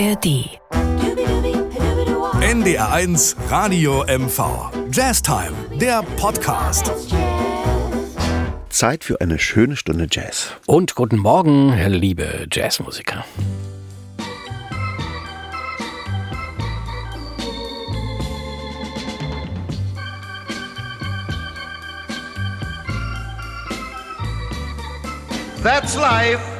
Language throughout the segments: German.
ARD. NDR1 Radio MV. Jazztime, der Podcast. Zeit für eine schöne Stunde Jazz. Und guten Morgen, liebe Jazzmusiker. That's life.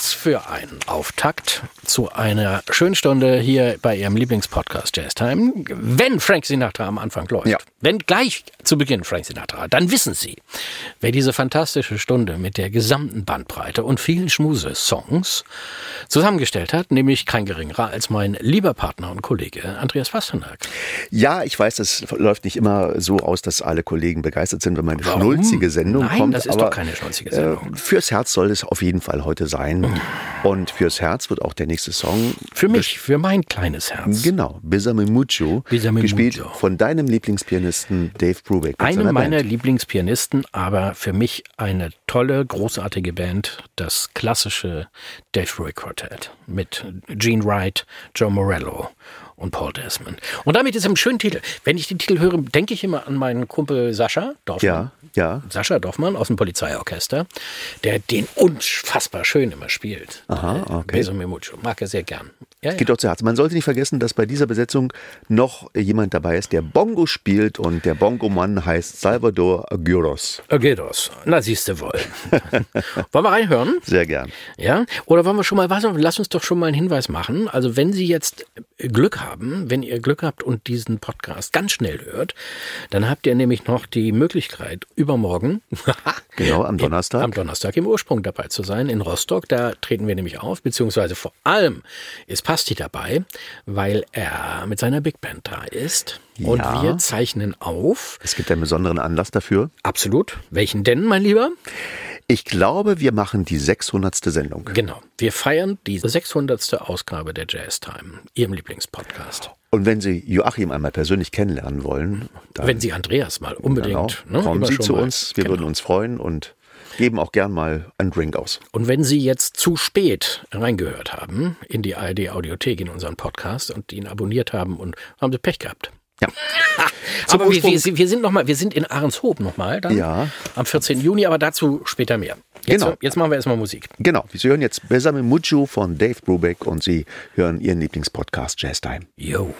Was für ein Auftakt zu einer schönen Stunde hier bei Ihrem Lieblingspodcast Jazz Time. Wenn Frank Sinatra am Anfang läuft, Ja. Wenn gleich zu Beginn Frank Sinatra, dann wissen Sie, wer diese fantastische Stunde mit der gesamten Bandbreite und vielen Schmuse-Songs zusammengestellt hat, nämlich kein geringerer als mein lieber Partner und Kollege Andreas Pasternak. Ja, ich weiß, das läuft nicht immer so aus, dass alle Kollegen begeistert sind, wenn meine Warum? schnulzige Sendung Nein, kommt. das ist aber, doch keine schnulzige Sendung. Äh, fürs Herz soll es auf jeden Fall heute sein. Und fürs Herz wird auch der nächste Song. Für mich, für mein kleines Herz. Genau, Besame Mucho, Besame gespielt Mucho. von deinem Lieblingspianisten Dave Brubeck. Eine meiner Band. Lieblingspianisten, aber für mich eine tolle, großartige Band, das klassische Dave Brubeck Quartet mit Gene Wright, Joe Morello und Paul Desmond. Und damit ist im schönen Titel. Wenn ich den Titel höre, denke ich immer an meinen Kumpel Sascha Dorfmann. Ja, ja. Sascha Dorfmann aus dem Polizeiorchester, der den unfassbar schön immer spielt. Aha, Äh, okay. Beso me mucho. Mag er sehr gern. Ja, ja. Geht doch zu Herzen. Man sollte nicht vergessen, dass bei dieser Besetzung noch jemand dabei ist, der Bongo spielt und der Bongo-Mann heißt Salvador Aguirre. Agueros. Na, siehst du wohl. Wollen wir reinhören? Sehr gern. Ja? Oder wollen wir schon mal, was, lass uns doch schon mal einen Hinweis machen. Also wenn Sie jetzt Glück haben, wenn ihr Glück habt und diesen Podcast ganz schnell hört, dann habt ihr nämlich noch die Möglichkeit, übermorgen, Genau, am Donnerstag. am Donnerstag im Ursprung dabei zu sein in Rostock. Da treten wir nämlich auf, beziehungsweise vor allem ist Pasti dabei, weil er mit seiner Big Band da ist. Und Ja. wir zeichnen auf. Es gibt einen besonderen Anlass dafür. Absolut. Welchen denn, mein Lieber? Ich glaube, wir machen die 600. Sendung. Genau. Wir feiern die 600. Ausgabe der Jazz Time, Ihrem Lieblingspodcast. Und wenn Sie Joachim einmal persönlich kennenlernen wollen, dann Wenn Sie Andreas mal unbedingt. genau, ne, kommen Sie zu mal- uns. Wir genau. würden uns freuen und geben auch gern mal einen Drink aus. Und wenn Sie jetzt zu spät reingehört haben in die ARD Audiothek in unseren Podcast und ihn abonniert haben und haben Sie Pech gehabt. Ja. Aber wir, wir, wir sind noch mal, wir sind in Ahrenshoop nochmal dann Ja. am 14. Juni, aber dazu später mehr. Jetzt, Genau. jetzt machen wir erstmal Musik. Genau, Sie hören jetzt Besame Mucho von Dave Brubeck und Sie hören Ihren Lieblingspodcast Jazz Time. Yo.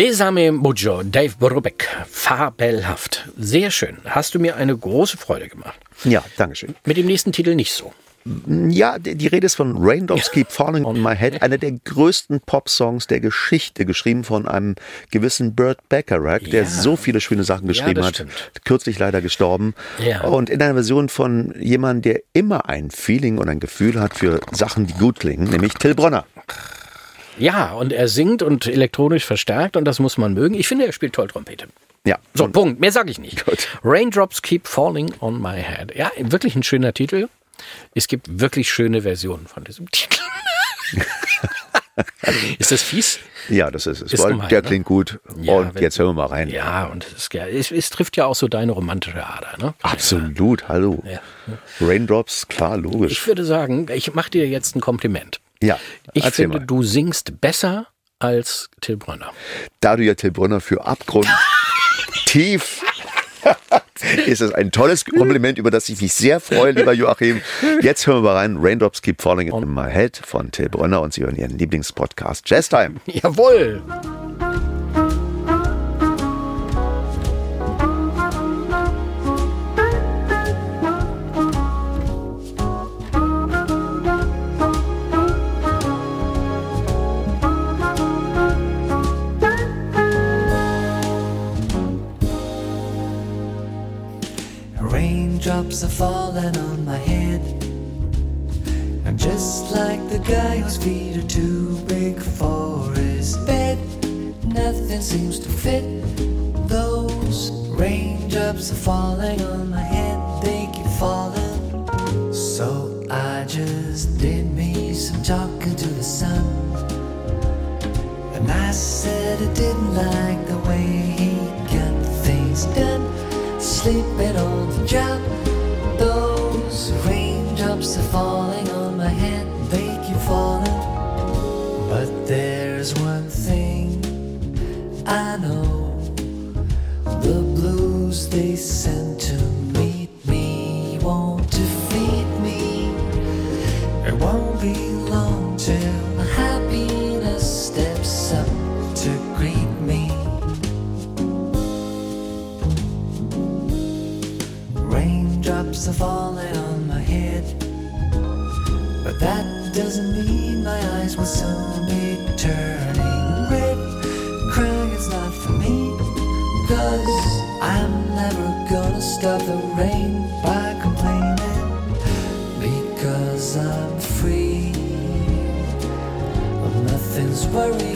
Besame Mojo, Dave Brubeck. Fabelhaft. Sehr schön. Hast du mir eine große Freude gemacht. Ja, Dankeschön. Mit dem nächsten Titel nicht so. Ja, die, Rede ist von Raindrops Keep Falling on My Head, einer der größten Popsongs der Geschichte, geschrieben von einem gewissen Burt Bacharach, der Ja. so viele schöne Sachen geschrieben das hat. stimmt. Kürzlich leider gestorben. Ja. Und in einer Version von jemandem, der immer ein Feeling und ein Gefühl hat für Sachen, die gut klingen, nämlich Till Bronner. Ja, und er singt und elektronisch verstärkt und das muss man mögen. Ich finde, er spielt toll Trompete. Ja. So, Punkt. Mehr sage ich nicht. Gut. Raindrops Keep Falling on My Head. Ja, wirklich ein schöner Titel. Es gibt wirklich schöne Versionen von diesem Titel. ist das fies? Ja, das ist es. Ist gemein, der ne? klingt gut. Ja, und jetzt hören wir mal rein. Ja, und es, ist, es, es trifft ja auch so deine romantische Ader. Ne? Absolut, hallo. Ja. Raindrops, klar, Ich logisch. würde sagen, ich mache dir jetzt ein Kompliment. Ja, Ich finde, mal. du singst besser als Till Brönner. da du ja Till Brunner für Abgrund tief ist es ein tolles Kompliment, über das ich mich sehr freue, lieber Joachim. Jetzt hören wir mal rein. Raindrops Keep Falling in My Head von Till Brunner und Sie hören Ihren Lieblingspodcast Jazz Time. Jawohl! Raindrops are falling on my head. I'm just like the guy whose feet are too big for his bed. Nothing seems to fit. Those raindrops are falling on my head. They keep falling. So I just did me some talking to the sun. And I said I didn't like the way he got things done. Sleeping on doesn't my eyes will soon be turning red. Crying is not for me, cause I'm never gonna stop the rain by complaining because I'm free. Well, nothing's worrying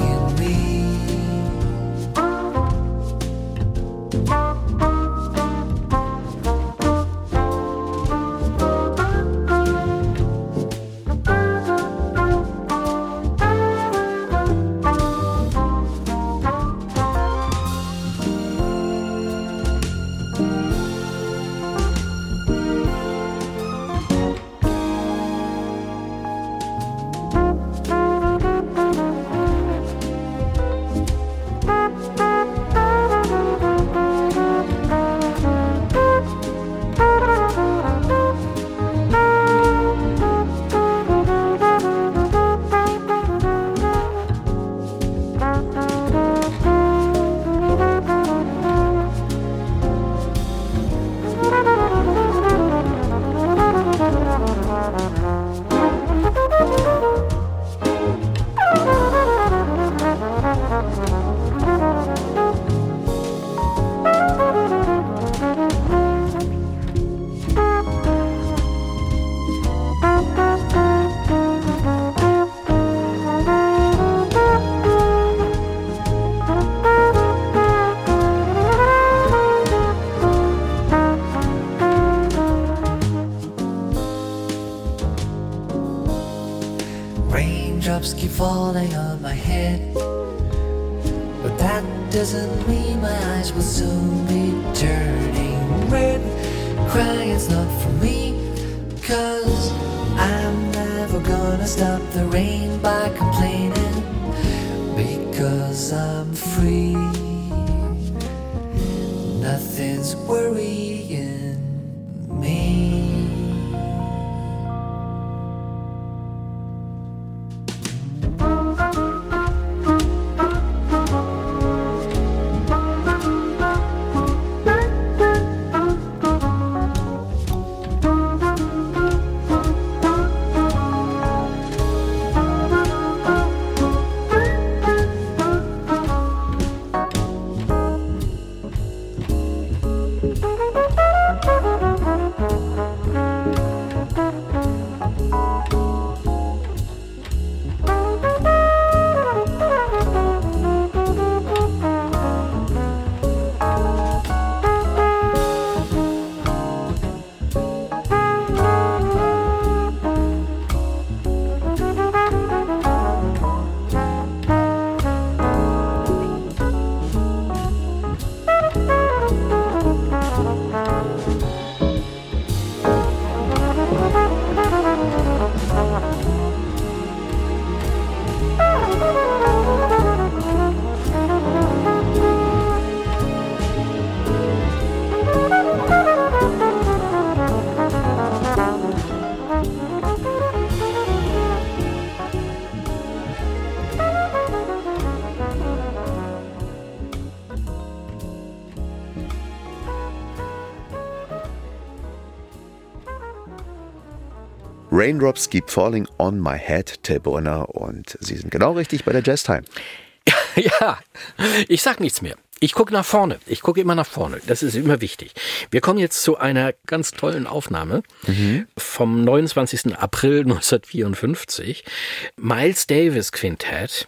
Raindrops Keep Falling on My Head, Till Brunner. Und Sie sind genau richtig bei der Jazz Time. Ja, ich sag nichts mehr. Ich gucke nach vorne. Ich gucke immer nach vorne. Das ist immer wichtig. Wir kommen jetzt zu einer ganz tollen Aufnahme vom 29. April 1954. Miles Davis Quintett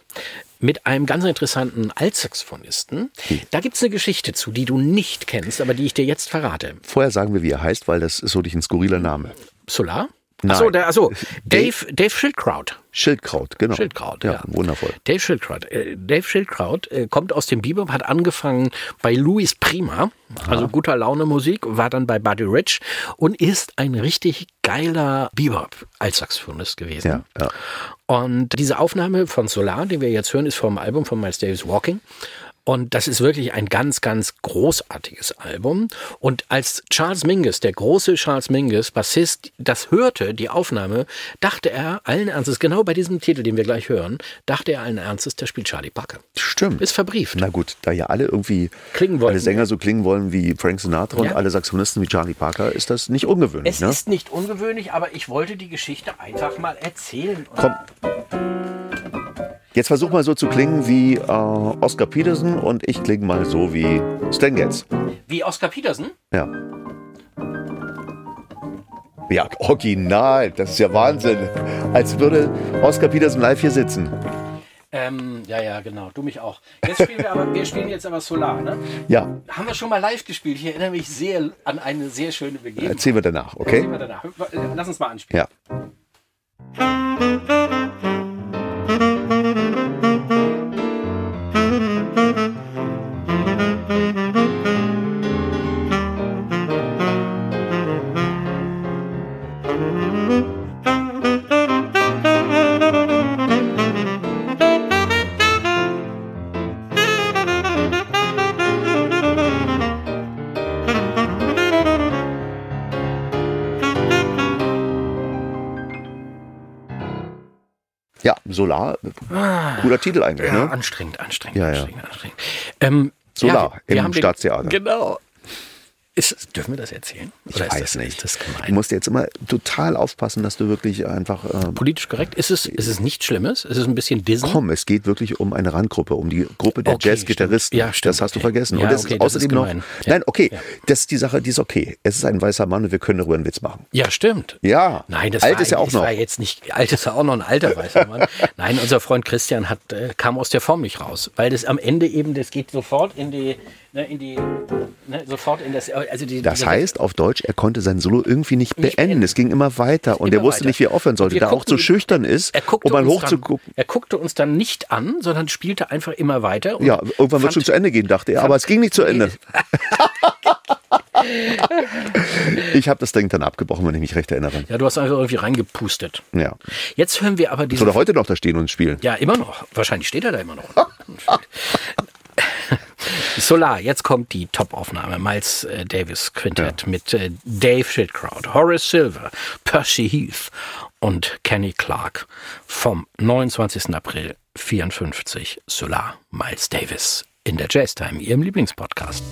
mit einem ganz interessanten Altsaxophonisten. Da gibt's eine Geschichte zu, die du nicht kennst, aber die ich dir jetzt verrate. Vorher sagen wir, wie er heißt, weil das ist so ein skurriler Name. Solar? Nein. Achso, der, achso, Dave, Dave Schildkraut. Schildkraut, genau. Schildkraut, ja. ja. Wundervoll. Dave Schildkraut. Äh, Dave Schildkraut äh, kommt aus dem Bebop, hat angefangen bei Louis Prima, also guter Laune Musik, war dann bei Buddy Rich und ist ein richtig geiler Bebop als Saxophonist gewesen. Ja, ja. Und diese Aufnahme von Solar, die wir jetzt hören, ist vom Album von Miles Davis Walking. Und das ist wirklich ein ganz, ganz großartiges Album. Und als Charles Mingus, der große Charles Mingus, Bassist, das hörte, die Aufnahme, dachte er allen Ernstes, genau bei diesem Titel, den wir gleich hören, dachte er allen Ernstes, der spielt Charlie Parker. Stimmt. Ist verbrieft. Na gut, da ja alle irgendwie Klingen wollen. alle Sänger so klingen wollen wie Frank Sinatra und Ja. alle Saxophonisten wie Charlie Parker, ist das nicht ungewöhnlich. Es ne? ist nicht ungewöhnlich, aber ich wollte die Geschichte einfach mal erzählen. Und Komm. Jetzt versuch mal so zu klingen wie äh, Oscar Peterson und ich klinge mal so wie Stan Getz. Wie Oscar Peterson? Ja. Ja, original. Das ist ja Wahnsinn. Als würde Oscar Peterson live hier sitzen. Ähm, ja, ja, genau. Du mich auch. Jetzt spielen wir aber, wir spielen jetzt aber Solar, ne? Ja, Haben wir schon mal live gespielt. Ich erinnere mich sehr an eine sehr schöne Begebenheit. erzählen wir danach, Sehen okay? wir danach. Lass uns mal anspielen. Ja, cooler Titel eigentlich, Ja, ne? anstrengend, anstrengend, Ja, ja. anstrengend, anstrengend. Ähm, Solar ja, wir im den- Staatstheater. Genau. Ist, dürfen wir das erzählen? Ich Oder ist weiß das, nicht. Du musst jetzt immer total aufpassen, dass du wirklich einfach. Äh, Politisch korrekt? Ist es, ist es nichts Schlimmes? Ist es ein bisschen Disney? komm, es geht wirklich um eine Randgruppe, um die Gruppe der Okay, Jazzgitarristen. Ja, stimmt, das hast du vergessen. Ja, und das okay, ist das ist außerdem noch. Ja. Nein, okay, Ja. das ist die Sache, die ist okay. Es ist ein weißer Mann und wir können darüber einen Witz machen. Ja, stimmt. Ja. Nein, das Alt war, ist ja auch noch. war jetzt nicht, alt ist ja auch noch ein alter weißer Mann. Nein, unser Freund Christian hat, äh, kam aus der Form nicht raus, weil das am Ende eben, das geht sofort in die, ne, in die, ne, sofort in das, also die, Das heißt auf Deutsch, er konnte sein Solo irgendwie nicht, Nicht beenden. beenden. Es ging immer weiter und Immer er wusste weiter. nicht, wie er aufhören sollte, da er auch guckten- zu schüchtern ist, er um mal hochzugucken. er guckte uns dann nicht an, sondern spielte einfach immer weiter. und Ja, irgendwann wird fand- schon zu Ende gehen, dachte er, aber es ging nicht zu Ende. Ich habe das Ding dann abgebrochen, wenn ich mich recht erinnere. Ja, du hast einfach irgendwie reingepustet. Ja. Jetzt hören wir aber diese. Soll er heute noch da stehen und spielen? Ja, immer noch. Wahrscheinlich steht er da immer noch. Solar, jetzt kommt die Top-Aufnahme. Miles äh, Davis Quintett mit äh, Dave Schildkraut, Horace Silver, Percy Heath und Kenny Clark vom 29. April 54. Solar, Miles Davis in der Jazz Time, Ihrem Lieblingspodcast.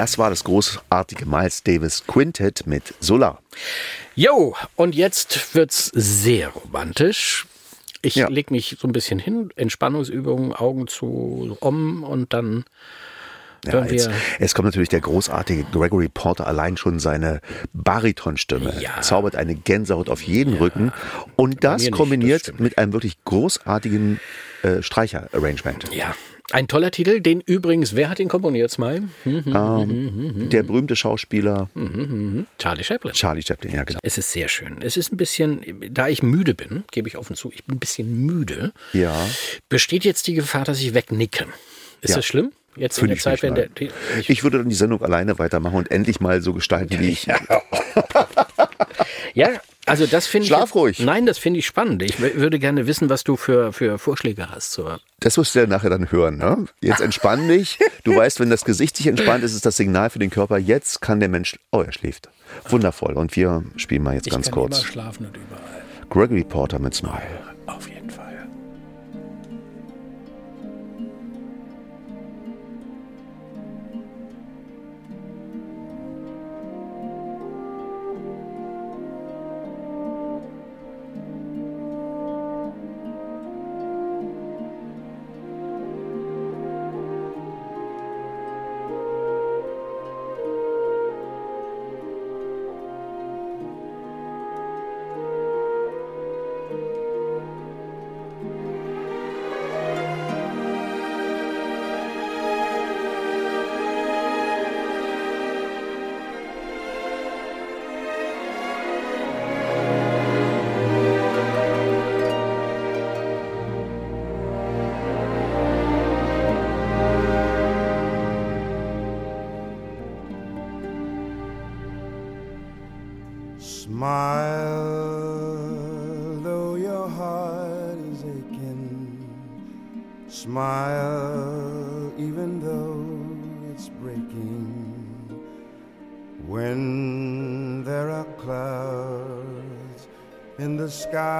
Das war das großartige Miles Davis Quintet mit Solar. Jo, und jetzt wird's sehr romantisch. Ich Ja. leg mich so ein bisschen hin, Entspannungsübungen, Augen zu, um und dann Ja, hören jetzt, wir. es kommt natürlich der großartige Gregory Porter, allein schon seine Baritonstimme Ja. zaubert eine Gänsehaut auf jeden Rücken und das kombiniert das mit einem wirklich großartigen äh, Streicher-Arrangement. Ja, ein toller Titel, den übrigens, wer hat ihn komponiert, Smile? Hm, Ähm, der berühmte Schauspieler Charlie Chaplin. Charlie Chaplin, ja genau. Es ist sehr schön. Es ist ein bisschen, da ich müde bin, gebe ich offen zu, ich bin ein bisschen müde. Ja. Besteht jetzt die Gefahr, dass ich wegnicke? Ist Ja. das schlimm? Jetzt in Finde der ich Zeit, wenn der. die- ich, Ich würde dann die Sendung alleine weitermachen und endlich mal so gestalten, wie ich. ja, also das finde ich. Schlaf ruhig. Nein, das finde ich spannend. Ich würde gerne wissen, was du für, für Vorschläge hast. Zur, Das wirst du ja nachher dann hören. Ne? Jetzt entspann dich. Du weißt, wenn das Gesicht sich entspannt, ist es das Signal für den Körper. Jetzt kann der Mensch. Oh, er schläft. Wundervoll. Und wir spielen mal jetzt ich ganz kann kurz. immer schlafen und überall. Gregory Porter mit Smile. Sky,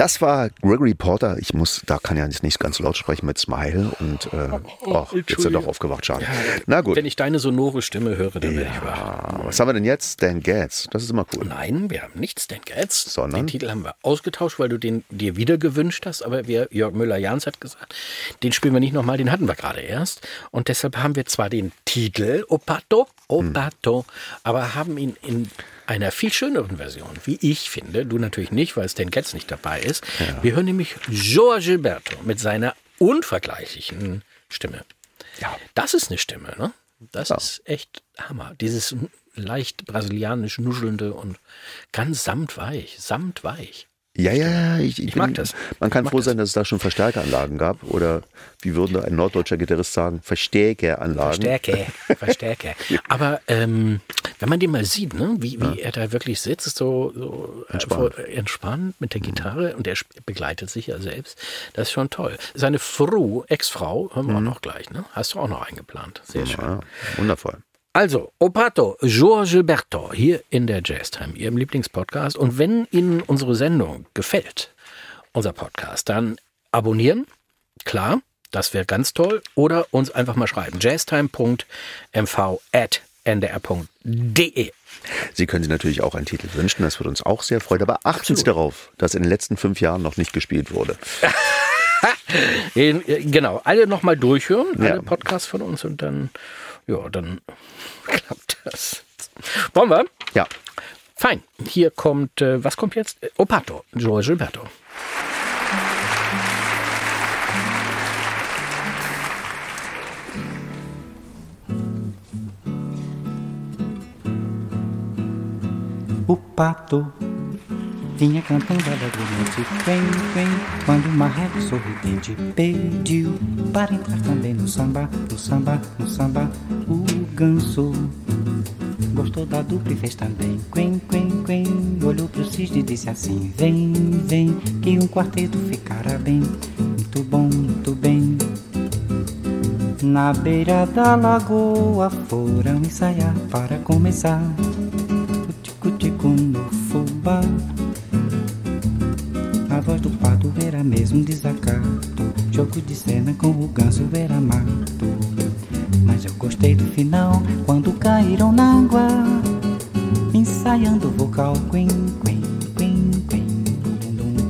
Das war Gregory Porter. Ich muss, da kann ja nicht ganz laut sprechen mit Smile und äh, oh, jetzt ist er doch aufgewacht, schade. Na gut. Wenn ich deine sonore Stimme höre, dann werde ich wach. Was haben wir denn jetzt? Stan Getz. Das ist immer cool. Nein, wir haben nicht Stan Getz. Sondern? Den Titel haben wir ausgetauscht, weil du den dir wieder gewünscht hast. Aber wir, Jörg Müller-Jans hat gesagt, den spielen wir nicht nochmal, den hatten wir gerade erst. Und deshalb haben wir zwar den Titel Opato, Opato, aber haben ihn in einer viel schöneren Version, wie ich finde. Du natürlich nicht, weil Stan Getz nicht dabei ist. Wir hören nämlich Joa Gilberto mit seiner unvergleichlichen Stimme. Ja. Das ist eine Stimme, ne? Das ist echt Hammer. Dieses leicht brasilianisch nuschelnde und ganz samtweich, samtweich. Ja, ja, ja. Ich, Ich mag das. Man kann Ich froh das. sein, dass es da schon Verstärkeranlagen gab. Oder wie würde ein norddeutscher Gitarrist sagen, Verstärkeranlagen. Verstärke, Verstärke. Aber ähm, wenn man den mal sieht, ne, wie, wie er da wirklich sitzt, so, so äh, Entspannt. vor- entspannt mit der Gitarre und er begleitet sich ja selbst, das ist schon toll. Seine Fru, Ex-Frau, hören wir auch noch gleich, ne? Hast du auch noch eingeplant. Sehr schön. Ja, wundervoll. Also, Opato, Joao Gilberto, hier in der Jazztime, Ihrem Lieblingspodcast. Und wenn Ihnen unsere Sendung gefällt, unser Podcast, dann abonnieren, klar, das wäre ganz toll. Oder uns einfach mal schreiben, jazztime.mv.ndr.de. Sie können sich natürlich auch einen Titel wünschen, das würde uns auch sehr freuen. Aber achten Sie darauf, dass in den letzten fünf Jahren noch nicht gespielt wurde. In- äh, Genau, alle nochmal durchhören, Ja. alle Podcasts von uns und dann, ja, dann klappt das. Wollen wir? Ja, Fein. Hier kommt, äh, was kommt jetzt? Opato, Joao Gilberto. O pato vinha cantando alegremente Vem, vem, quando uma régua sorridente Pediu para entrar também no samba No samba, no samba O ganso Gostou da dupla e fez também. Quen, quen, quen. Olhou pro cisne e disse assim: Vem, vem, que um quarteto ficará bem. Muito bom, muito bem. Na beira da lagoa foram ensaiar para começar. O tico-tico no fubá. A voz do pato era mesmo um desacato. Jogo de cena com o ganso era mato. Mas eu gostei do final quando caíram na água. Ensaiando o vocal quen, quen, quen, quen.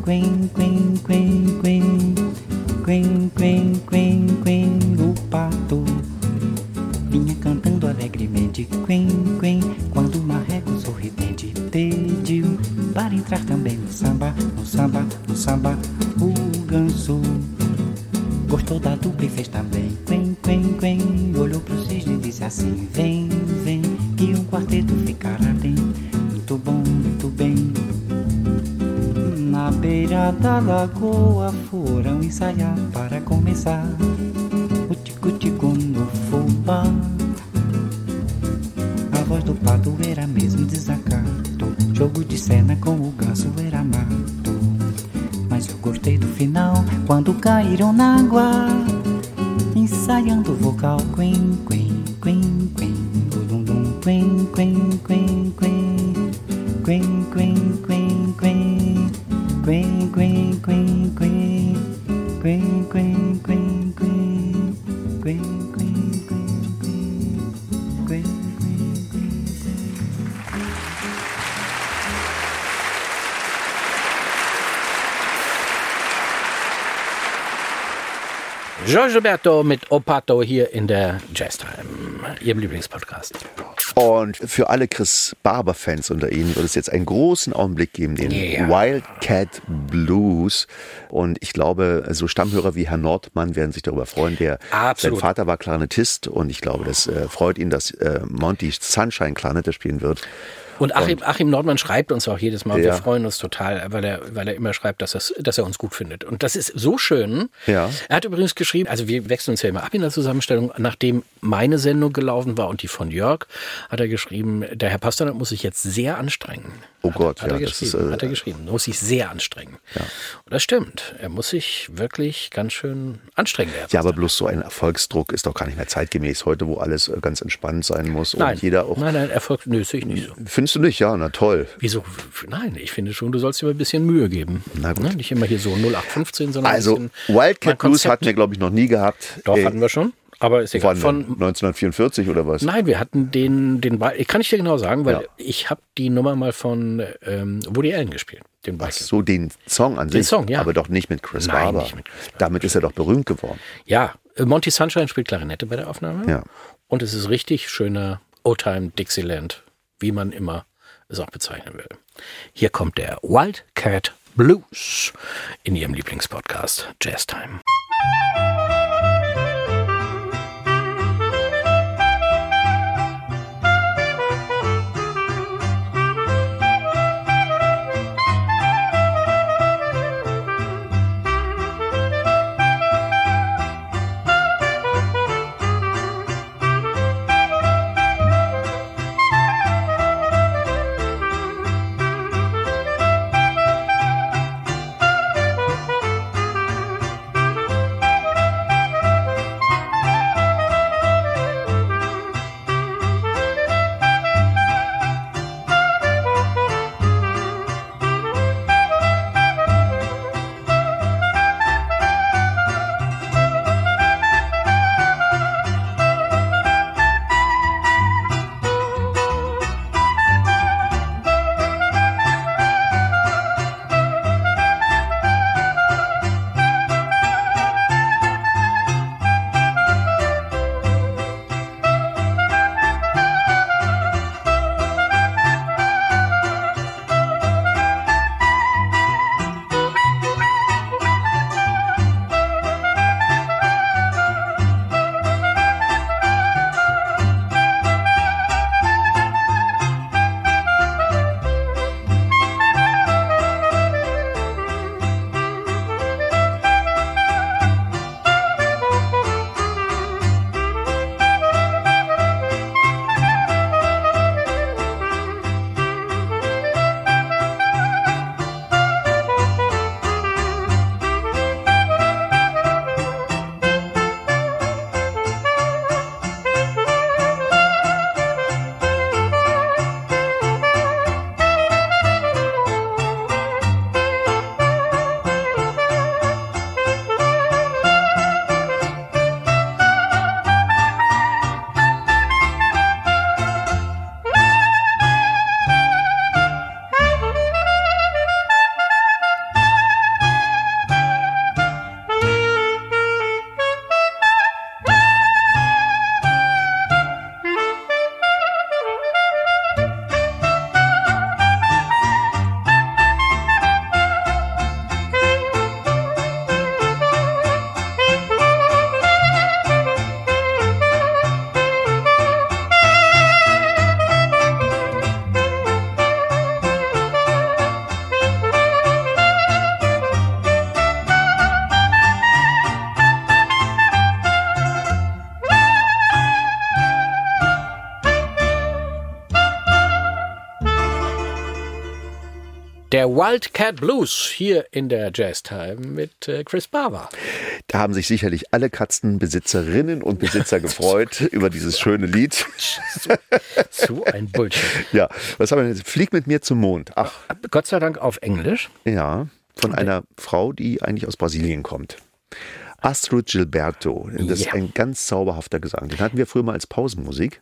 Quen, quen, quen, quen. Quen, quen, quen, quen. O pato vinha cantando alegremente. Quen, quen. Quando o marreco sorridente pediu para entrar também no samba, no samba, samba. O ganso gostou da dupla e fez também. Quen, quen, quen. Olhou pro cisne e disse assim: Vem, vem, que um quarteto ficará bem. Muito bom, muito bem. Na beira da lagoa foram ensaiar para começar. l'angoisse. Roberto mit Opato hier in der Jazztime, Ihrem Lieblingspodcast. Und für alle Chris Barber-Fans unter Ihnen wird es jetzt einen großen Augenblick geben, den Ja. Wildcat Blues. Und ich glaube, so Stammhörer wie Herr Nordmann werden sich darüber freuen. Der, Absolut. sein Vater war Klarinettist und ich glaube, das äh, freut ihn, dass äh, Monty Sunshine Klarinette spielen wird. Und Achim, Achim Nordmann schreibt uns auch jedes Mal, wir Ja. freuen uns total, weil er, weil er immer schreibt, dass, das, dass er uns gut findet. Und das ist so schön. Ja. Er hat übrigens geschrieben, also wir wechseln uns ja immer ab in der Zusammenstellung, nachdem meine Sendung gelaufen war und die von Jörg, hat er geschrieben, der Herr Pasternak muss sich jetzt sehr anstrengen. Oh Gott, hat, ja, er das ist, geschrieben, äh, hat er geschrieben, muss sich sehr anstrengen. Und das stimmt. Er muss sich wirklich ganz schön anstrengen. Ja, aber bloß so ein Erfolgsdruck ist doch gar nicht mehr zeitgemäß heute, wo alles äh, ganz entspannt sein muss nein, und jeder auch. nein, nein, Erfolg, nö, sehe ich nicht so. Findest du nicht? Ja, na toll. Wieso? Nein, ich finde schon, du sollst dir mal ein bisschen Mühe geben. Na gut. Ne? Nicht immer hier so 0815, sondern Also Wildcat Blues hatten wir, glaube ich, noch nie gehabt. Doch, Äh, hatten wir schon. Aber ist egal. Von, 1944 oder was? nein, wir hatten den, den kann ich dir genau sagen, weil Ja. ich habe die Nummer mal von ähm, Woody Allen gespielt. Den Ach Wildcat. so, den Song an sich. Song, ja. Aber doch nicht mit Chris Nein, Barber. nicht mit Chris Barber. Damit ist er doch berühmt geworden. Ja, äh, Monty Sunshine spielt Klarinette bei der Aufnahme. Ja. Und es ist richtig schöner Old-Time Dixieland, wie man immer es auch bezeichnen will. Hier kommt der Wildcat Blues in ihrem Lieblingspodcast Jazz Time. Der Wildcat Blues hier in der Jazz Time mit äh, Chris Barber. Da haben sich sicherlich alle Katzenbesitzerinnen und Besitzer gefreut über dieses schöne Lied. So ein Bullshit. Ja, was haben wir denn? Flieg mit mir zum Mond. Ach, Gott sei Dank auf Englisch. ja, von einer Frau, die eigentlich aus Brasilien kommt. Astrid Gilberto. Das ist Ja. ein ganz zauberhafter Gesang. Den hatten wir früher mal als Pausenmusik,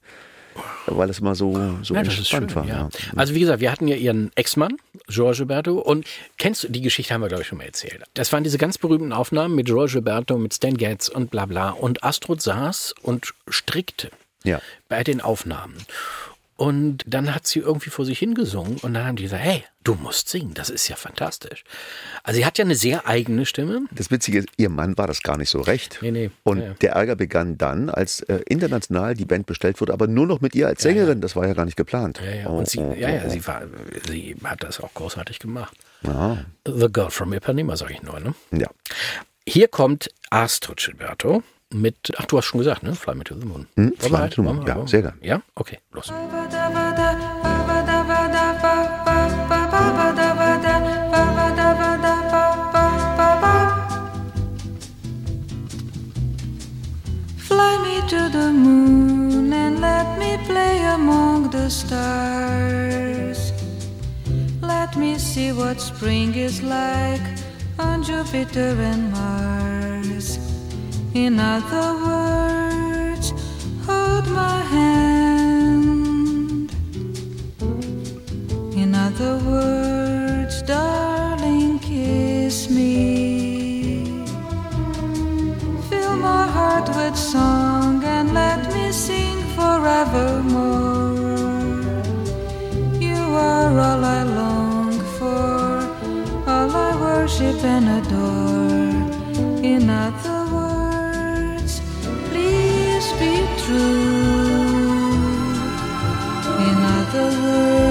weil das immer so, so Ja, ist schön, entspannt war. Ja. Also wie gesagt, wir hatten ja ihren Ex-Mann, George Gilberto, und kennst du, die Geschichte haben wir, glaube ich, schon mal erzählt. Das waren diese ganz berühmten Aufnahmen mit George Gilberto, mit Stan Getz und bla bla. Und Astrud saß und strickte Ja. bei den Aufnahmen. Und dann hat sie irgendwie vor sich hingesungen und dann haben die gesagt, hey, du musst singen, das ist ja fantastisch. Also sie hat ja eine sehr eigene Stimme. Das Witzige ist, ihr Mann war das gar nicht so recht. Nee, nee. Und Ja, ja. der Ärger begann dann, als äh, international die Band bestellt wurde, aber nur noch mit ihr als Sängerin. Das war ja gar nicht geplant. Ja, ja, Oh, und sie, oh, ja, oh, ja, oh. sie, war, sie hat das auch großartig gemacht. Ja. The Girl from Ipanema, sage ich nur. Ne? ja. Hier kommt Astrid Gilberto mit, ach, du hast schon gesagt, ne? Fly Me to the Moon. Hm, Fly Me halt- to the Moon, ja, wir- sehr gern. Ja? Okay, los. Fly me to the moon and let me play among the stars. Let me see what spring is like on Jupiter and Mars. In other words, hold my hand. In other words, darling, kiss me. Fill my heart with song and let me sing forevermore. You are all I long for, all I worship and adore. In other true. In other words,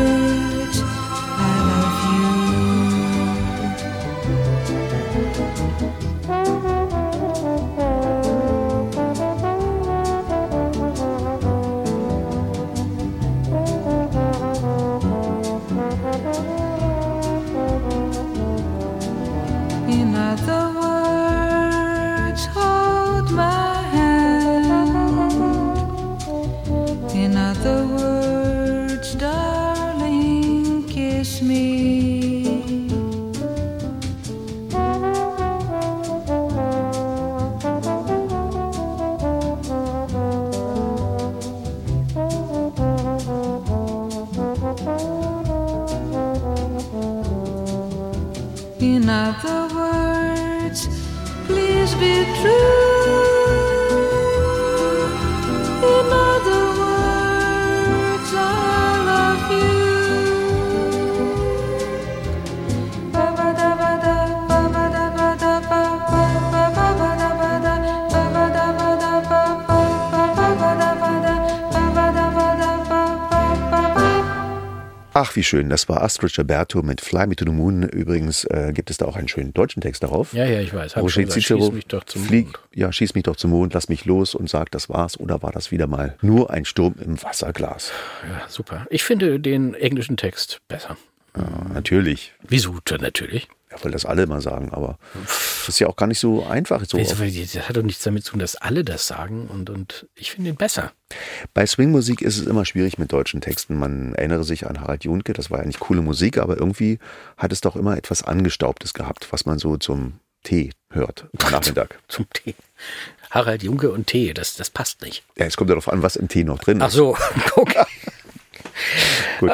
wie schön. Das war Astrid Gilberto mit Fly Me to the Moon. Übrigens äh, gibt es da auch einen schönen deutschen Text darauf. Ja, ja, ich weiß. Hab Wo schon steht Cicero? schieß mich doch zum Flieg, Mond. Ja, schieß mich doch zum Mond, lass mich los und sag, das war's. Oder war das wieder mal nur ein Sturm im Wasserglas? Ja, super. Ich finde den englischen Text besser. Ja, natürlich. Wieso? Natürlich. Ja, weil das alle immer sagen, aber das ist ja auch gar nicht so einfach. So? Das hat doch nichts damit zu tun, dass alle das sagen und, und ich finde ihn besser. Bei Swingmusik ist es immer schwierig mit deutschen Texten. Man erinnere sich an Harald Junke, das war ja nicht coole Musik, aber irgendwie hat es doch immer etwas Angestaubtes gehabt, was man so zum Tee hört am Nachmittag. Zum Tee. Harald Junke und Tee, das, das passt nicht. Ja, es kommt ja darauf an, was im Tee noch drin Ach ist. so, guck. Gut.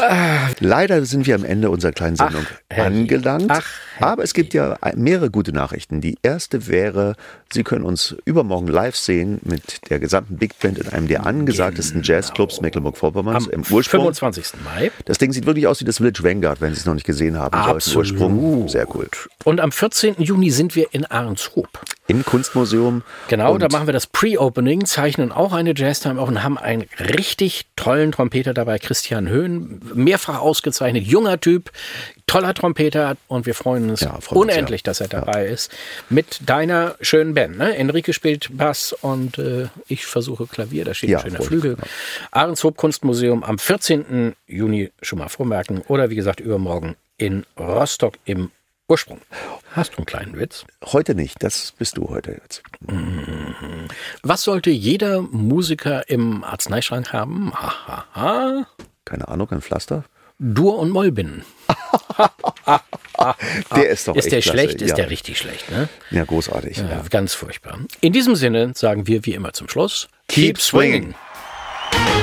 Leider sind wir am Ende unserer kleinen Sendung herrje. angelangt. Ach, aber es gibt ja mehrere gute Nachrichten. Die erste wäre, Sie können uns übermorgen live sehen mit der gesamten Big Band in einem der angesagtesten Jazzclubs Mecklenburg-Vorpommerns Genau. Am im Ursprung. 25. Mai. Das Ding sieht wirklich aus wie das Village Vanguard, wenn Sie es noch nicht gesehen haben. Absolut. Ursprung. Sehr cool. Und am 14. Juni sind wir in Ahrenshoop. Im Kunstmuseum. Genau, da machen wir das Pre-Opening, zeichnen auch eine Jazztime auf und haben einen richtig tollen Trompeter dabei, Christian Höhn, mehrfach ausgezeichnet, junger Typ, toller Trompeter und wir freuen uns Ja, freuen uns, unendlich, ja. dass er dabei ist. Mit deiner schönen Band. Ne? Enrique spielt Bass und äh, ich versuche Klavier, da steht Ja, ein schöner Flügel. Ahrenshoop Kunstmuseum am 14. Juni schon mal vormerken oder wie gesagt übermorgen in Rostock im Ursprung. Hast du einen kleinen Witz? Heute nicht, das bist du heute jetzt. Was sollte jeder Musiker im Arzneischrank haben? Ha, ha, ha. Keine Ahnung, ein Pflaster? Dur und Mollbinden. Der ist doch Ist der klasse. schlecht? Ist ja. der richtig schlecht, ne? Ja, großartig. Ja, Ja. Ganz furchtbar. In diesem Sinne sagen wir wie immer zum Schluss: Keep swinging. right,